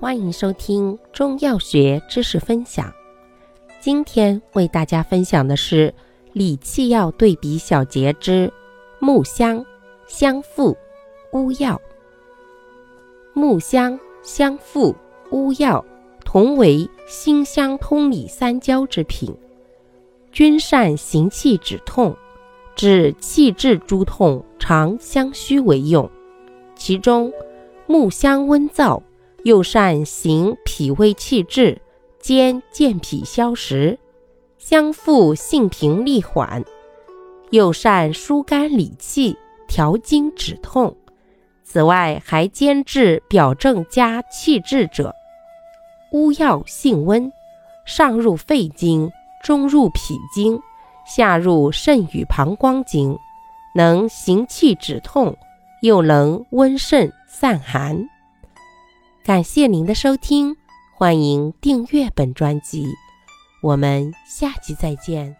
欢迎收听中药学知识分享。今天为大家分享的是理气药对比小节之木香、香附、乌药。木香、香附、乌药同为辛香通理三焦之品，均善行气止痛，治气滞诸痛，常相须为用。其中木香温燥。又善行脾胃气滞，兼健脾消食；香附性平力缓，又善疏肝理气、调经止痛。此外，还兼治表症加气滞者。乌药性温，上入肺经，中入脾经，下入肾与膀胱经，能行气止痛，又能温肾散寒。感谢您的收听，欢迎订阅本专辑，我们下期再见。